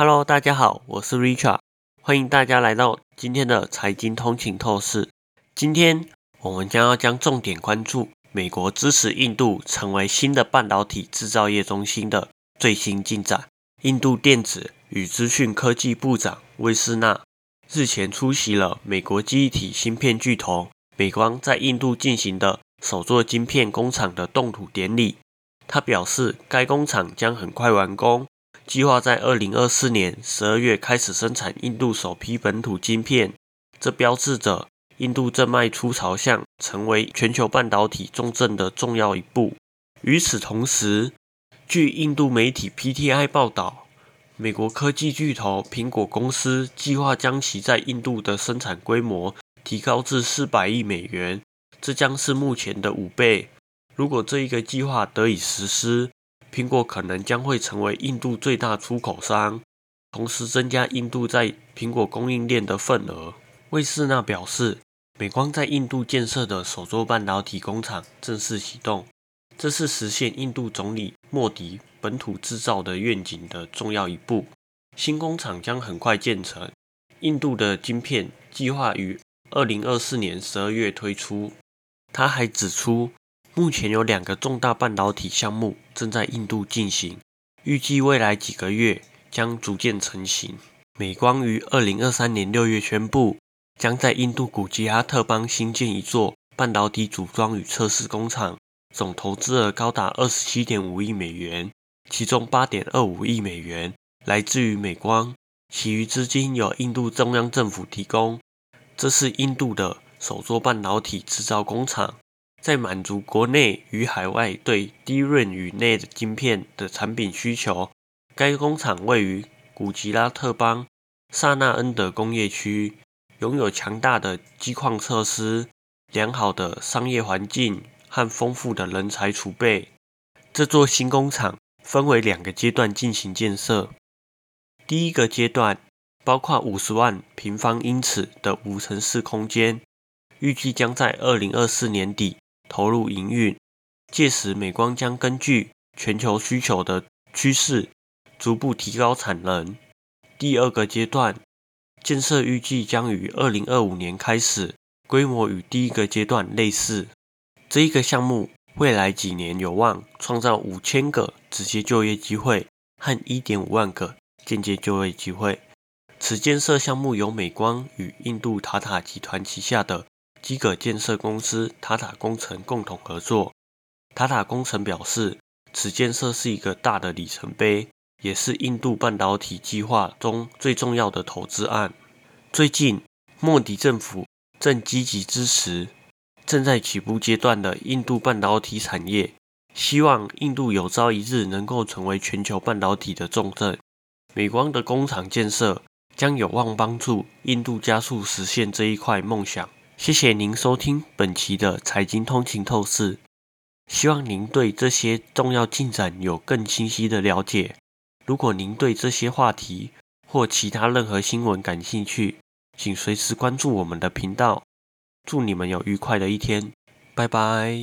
Hello，大家好，我是 Richard，欢迎大家来到今天的财经通勤透视。今天我们将要将重点关注美国支持印度成为新的半导体制造业中心的最新进展。印度电子与资讯科技部长威斯纳日前出席了美国记忆体芯片巨头美光在印度进行的首座晶片工厂的动土典礼。他表示，该工厂将很快完工，计划在二零二四年十二月开始生产印度首批本土晶片。这标志着印度正迈出朝向成为全球半导体重镇的重要一步。与此同时，据印度媒体 PTI 报道，美国科技巨头苹果公司计划将其在印度的生产规模提高至四百亿美元，这将是目前的五倍。如果这一个计划得以实施，苹果可能将会成为印度最大出口商，同时增加印度在苹果供应链的份额。魏斯纳表示，美光在印度建设的首座半导体工厂正式启动。这是实现印度总理莫迪本土制造的愿景的重要一步。新工厂将很快建成。印度的晶片计划于二零二四年十二月推出。他还指出，目前有两个重大半导体项目正在印度进行，预计未来几个月将逐渐成型。美光于二零二三年六月宣布，将在印度古吉拉特邦新建一座半导体组装与测试工厂。总投资额高达二十七点五亿美元，其中八点二五亿美元来自于美光，其余资金由印度中央政府提供。这是印度的首座半导体制造工厂，在满足国内与海外对低润与内的晶片的产品需求。该工厂位于古吉拉特邦萨纳恩德工业区，拥有强大的机矿设施、良好的商业环境。和丰富的人才储备，这座新工厂分为两个阶段进行建设。第一个阶段包括五十万平方英尺的五层式空间，预计将在二零二四年底投入营运。届时，美光将根据全球需求的趋势，逐步提高产能。第二个阶段建设预计将于二零二五年开始，规模与第一个阶段类似。这一个项目未来几年有望创造五千个直接就业机会和一点五万个间接就业机会。此建设项目由美光与印度塔塔集团旗下的基葛建设公司塔塔工程共同合作。塔塔工程表示，此建设是一个大的里程碑，也是印度半导体计划中最重要的投资案。最近，莫迪政府正积极支持。正在起步阶段的印度半导体产业，希望印度有朝一日能够成为全球半导体的重镇。美光的工厂建设将有望帮助印度加速实现这一块梦想。谢谢您收听本期的财经通勤透视，希望您对这些重要进展有更清晰的了解。如果您对这些话题或其他任何新闻感兴趣，请随时关注我们的频道。祝你们有愉快的一天，拜拜。